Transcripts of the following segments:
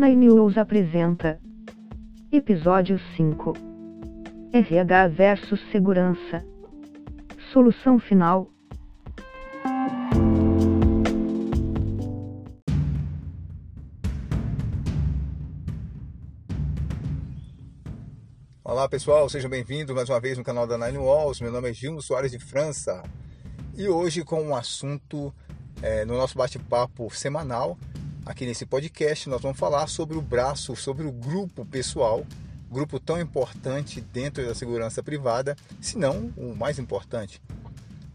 Nine News apresenta Episódio 5 RH versus Segurança. Solução final. Olá pessoal, sejam bem-vindos mais uma vez no canal da Nine Walls. Meu nome é Gilmo Soares de França. E hoje com um assunto é, no nosso bate-papo semanal aqui nesse podcast nós vamos falar sobre o braço, sobre o grupo pessoal, grupo tão importante dentro da segurança privada, se não o mais importante.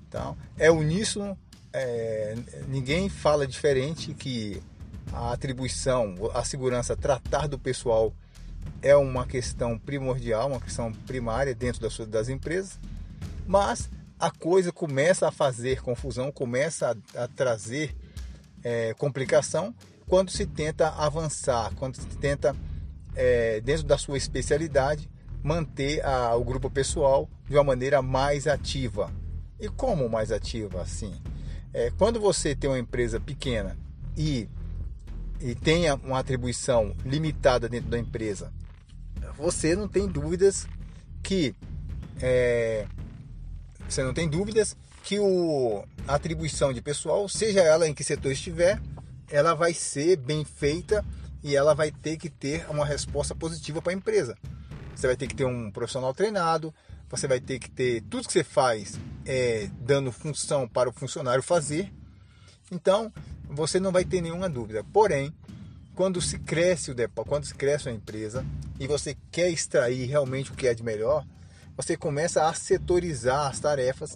Então, é uníssono, é, ninguém fala diferente que a atribuição, a segurança, tratar do pessoal é uma questão primordial, uma questão primária dentro das, das empresas, mas a coisa começa a fazer confusão, começa a, a trazer é, complicação quando se tenta avançar, quando se tenta, é, dentro da sua especialidade, manter a, o grupo pessoal de uma maneira mais ativa. E como mais ativa assim? É, quando você tem uma empresa pequena e, e tenha uma atribuição limitada dentro da empresa você não tem dúvidas que é, você não tem dúvidas que o, a atribuição de pessoal, seja ela em que setor estiver, ela vai ser bem feita e ela vai ter que ter uma resposta positiva para a empresa. Você vai ter que ter um profissional treinado, você vai ter que ter tudo que você faz é, dando função para o funcionário fazer. Então, você não vai ter nenhuma dúvida. Porém, quando se cresce o depo, quando se cresce uma empresa e você quer extrair realmente o que é de melhor, você começa a setorizar as tarefas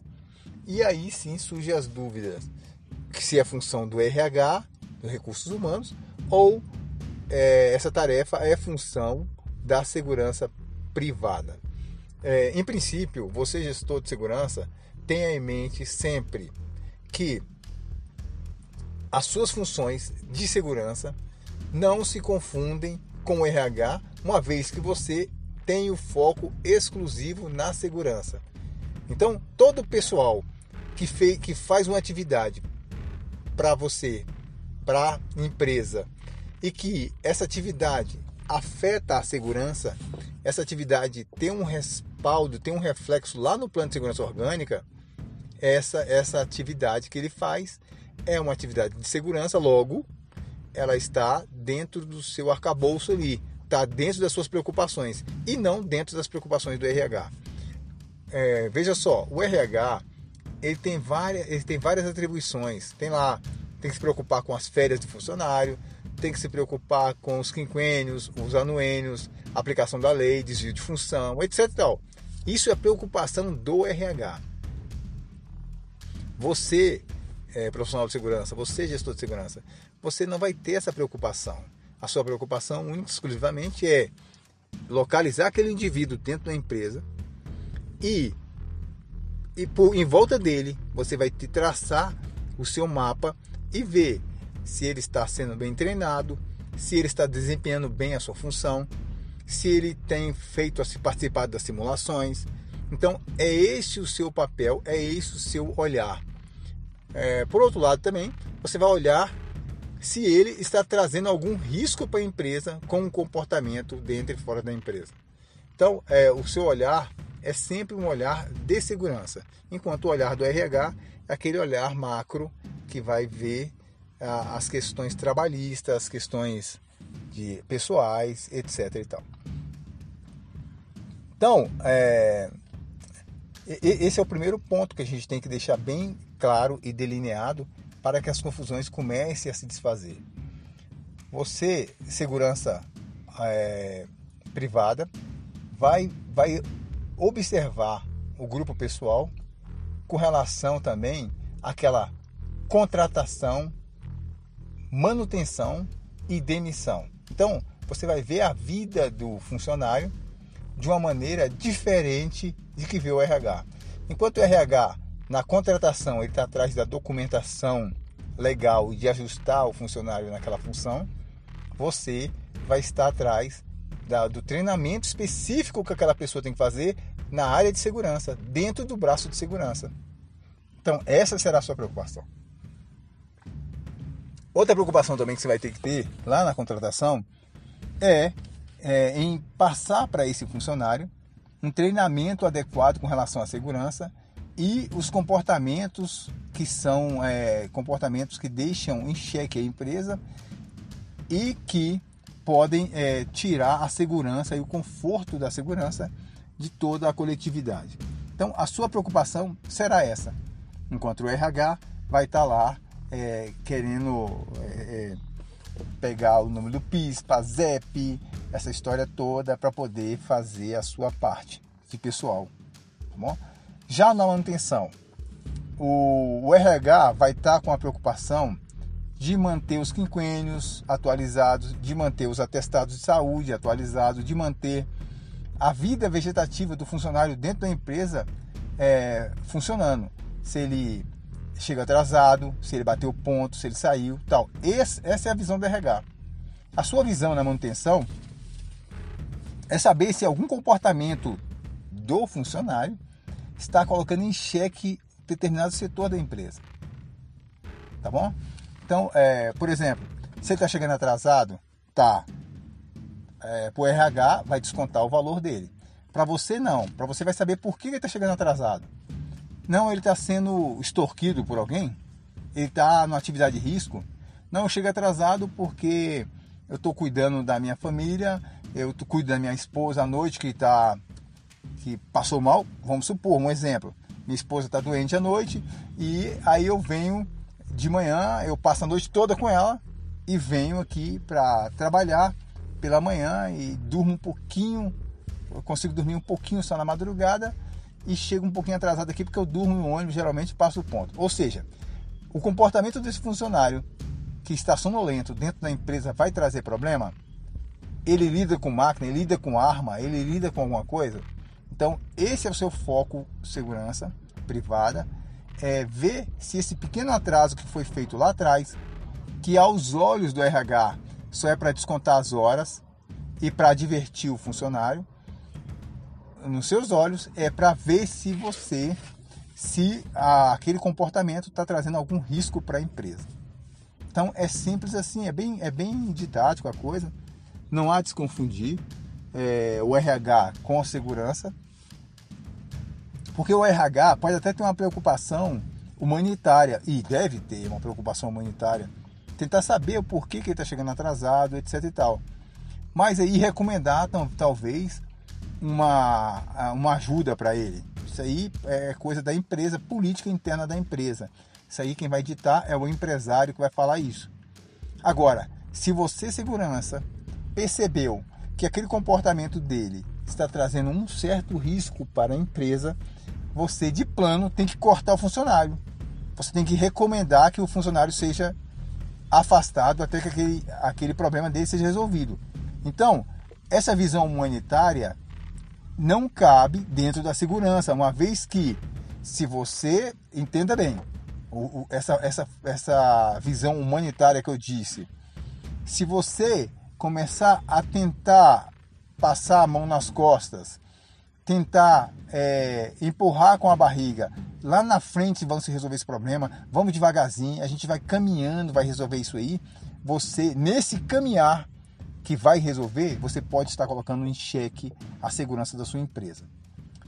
e aí sim surgem as dúvidas se é função do RH, dos recursos humanos, ou é, essa tarefa é função da segurança privada. É, em princípio, você gestor de segurança tenha em mente sempre que as suas funções de segurança não se confundem com o RH, uma vez que você tem o foco exclusivo na segurança. Então, todo o pessoal que, fez, que faz uma atividade para você, para a empresa, e que essa atividade afeta a segurança, essa atividade tem um respaldo, tem um reflexo lá no plano de segurança orgânica, essa, essa atividade que ele faz é uma atividade de segurança, logo ela está dentro do seu arcabouço ali, está dentro das suas preocupações e não dentro das preocupações do RH. É, veja só, o RH ele tem várias, ele tem várias atribuições. Tem lá, tem que se preocupar com as férias do funcionário, tem que se preocupar com os quinquênios, os anuênios, aplicação da lei, desvio de função, etc. Isso é preocupação do RH. Você, é, profissional de segurança, você, gestor de segurança, você não vai ter essa preocupação. A sua preocupação, única exclusivamente, é localizar aquele indivíduo dentro da empresa e, e por, em volta dele você vai te traçar o seu mapa e ver se ele está sendo bem treinado, se ele está desempenhando bem a sua função, se ele tem feito a se participar das simulações. Então é esse o seu papel, é esse o seu olhar. É, por outro lado também, você vai olhar se ele está trazendo algum risco para a empresa com o comportamento dentro e fora da empresa. Então, é, o seu olhar é sempre um olhar de segurança, enquanto o olhar do RH é aquele olhar macro que vai ver ah, as questões trabalhistas, as questões de pessoais, etc. E tal. Então, é, esse é o primeiro ponto que a gente tem que deixar bem claro e delineado para que as confusões comecem a se desfazer. Você, segurança é, privada, vai, vai observar o grupo pessoal com relação também àquela contratação, manutenção e demissão. Então, você vai ver a vida do funcionário de uma maneira diferente de que vê o RH. Enquanto o RH na contratação, ele está atrás da documentação legal e de ajustar o funcionário naquela função. Você vai estar atrás da, do treinamento específico que aquela pessoa tem que fazer na área de segurança, dentro do braço de segurança. Então, essa será a sua preocupação. Outra preocupação também que você vai ter que ter lá na contratação é, é em passar para esse funcionário um treinamento adequado com relação à segurança e os comportamentos que são é, comportamentos que deixam em xeque a empresa e que podem é, tirar a segurança e o conforto da segurança de toda a coletividade. Então, a sua preocupação será essa, enquanto o RH vai estar lá é, querendo é, é pegar o nome do PIS, PASEP, essa história toda para poder fazer a sua parte de pessoal. Tá bom? Já na manutenção, o, o RH vai estar com a preocupação de manter os quinquênios atualizados, de manter os atestados de saúde atualizados, de manter a vida vegetativa do funcionário dentro da empresa é, funcionando. Se ele chega atrasado, se ele bateu ponto, se ele saiu, tal. Esse, essa é a visão do RH. A sua visão na manutenção é saber se algum comportamento do funcionário está colocando em xeque determinado setor da empresa. Tá bom? Então, é, por exemplo, você está chegando atrasado, tá. É, para o RH vai descontar o valor dele. Para você não. Para você vai saber por que ele está chegando atrasado. Não, ele está sendo extorquido por alguém. Ele está numa atividade de risco. Não, eu chego atrasado porque eu estou cuidando da minha família, eu cuido da minha esposa à noite que está que passou mal. Vamos supor um exemplo. Minha esposa está doente à noite e aí eu venho de manhã, eu passo a noite toda com ela e venho aqui para trabalhar pela manhã e durmo um pouquinho, eu consigo dormir um pouquinho só na madrugada e chego um pouquinho atrasado aqui porque eu durmo no ônibus, geralmente passo o ponto. Ou seja, o comportamento desse funcionário que está sonolento dentro da empresa vai trazer problema? Ele lida com máquina, ele lida com arma, ele lida com alguma coisa? Então, esse é o seu foco segurança privada, é ver se esse pequeno atraso que foi feito lá atrás, que aos olhos do RH só é para descontar as horas e para divertir o funcionário, nos seus olhos é para ver se você, se a, aquele comportamento está trazendo algum risco para a empresa. Então é simples assim, é bem, é bem didático a coisa, não há de se confundir é, o RH com a segurança, porque o RH pode até ter uma preocupação humanitária, e deve ter uma preocupação humanitária, tentar saber o porquê que ele está chegando atrasado, etc e tal. Mas aí recomendar talvez uma, uma ajuda para ele. Isso aí é coisa da empresa, política interna da empresa. Isso aí quem vai ditar é o empresário que vai falar isso. Agora, se você, segurança, percebeu que aquele comportamento dele está trazendo um certo risco para a empresa, você de plano tem que cortar o funcionário. Você tem que recomendar que o funcionário seja afastado até que aquele, aquele problema dele seja resolvido. Então, essa visão humanitária não cabe dentro da segurança, uma vez que, se você entenda bem, o, o, essa, essa, essa visão humanitária que eu disse, se você começar a tentar passar a mão nas costas, tentar é, empurrar com a barriga, lá na frente se resolver esse problema, vamos devagarzinho, a gente vai caminhando, vai resolver isso aí. Você, nesse caminhar, que vai resolver, você pode estar colocando em xeque a segurança da sua empresa.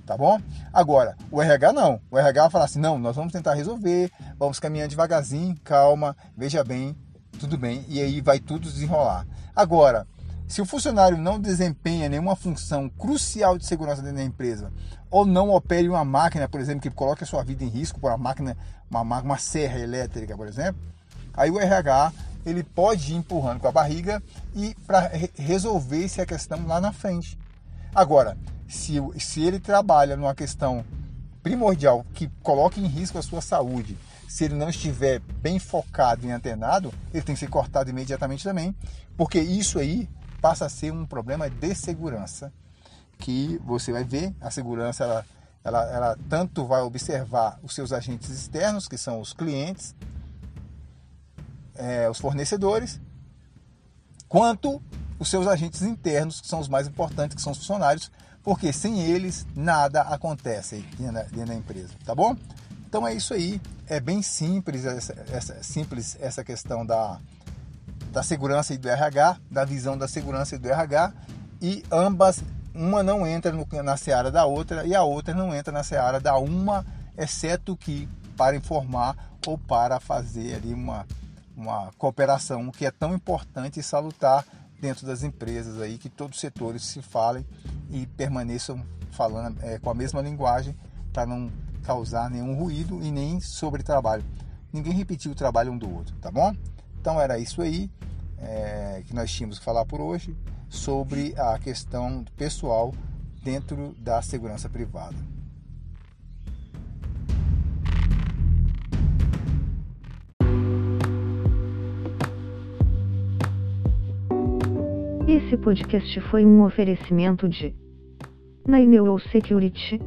Tá bom? Agora, o RH não. O RH vai falar assim: não, nós vamos tentar resolver, vamos caminhando devagarzinho, calma, veja bem, tudo bem, e aí vai tudo desenrolar. Agora, se o funcionário não desempenha nenhuma função crucial de segurança dentro da empresa, ou não opere uma máquina, por exemplo, que coloque a sua vida em risco por uma máquina, uma, uma serra elétrica, por exemplo, aí o RH ele pode ir empurrando com a barriga e para resolver essa questão lá na frente. Agora, se, se ele trabalha numa questão primordial que coloque em risco a sua saúde, se ele não estiver bem focado e antenado, ele tem que ser cortado imediatamente também, porque isso aí passa a ser um problema de segurança que você vai ver a segurança ela, ela, ela tanto vai observar os seus agentes externos que são os clientes é, os fornecedores, quanto os seus agentes internos, que são os mais importantes, que são os funcionários, porque sem eles nada acontece dentro da empresa, tá bom? Então é isso aí, é bem simples essa, essa, simples essa questão da, da segurança e do RH, da visão da segurança e do RH, e ambas, uma não entra no, na seara da outra e a outra não entra na seara da uma, exceto que para informar ou para fazer ali uma, uma cooperação que é tão importante e salutar dentro das empresas aí, que todos os setores se falem e permaneçam falando é, com a mesma linguagem para não causar nenhum ruído e nem sobre trabalho. Ninguém repetir o trabalho um do outro, tá bom? Então era isso aí é, que nós tínhamos que falar por hoje sobre a questão pessoal dentro da segurança privada. Esse podcast foi um oferecimento de Naimeu Security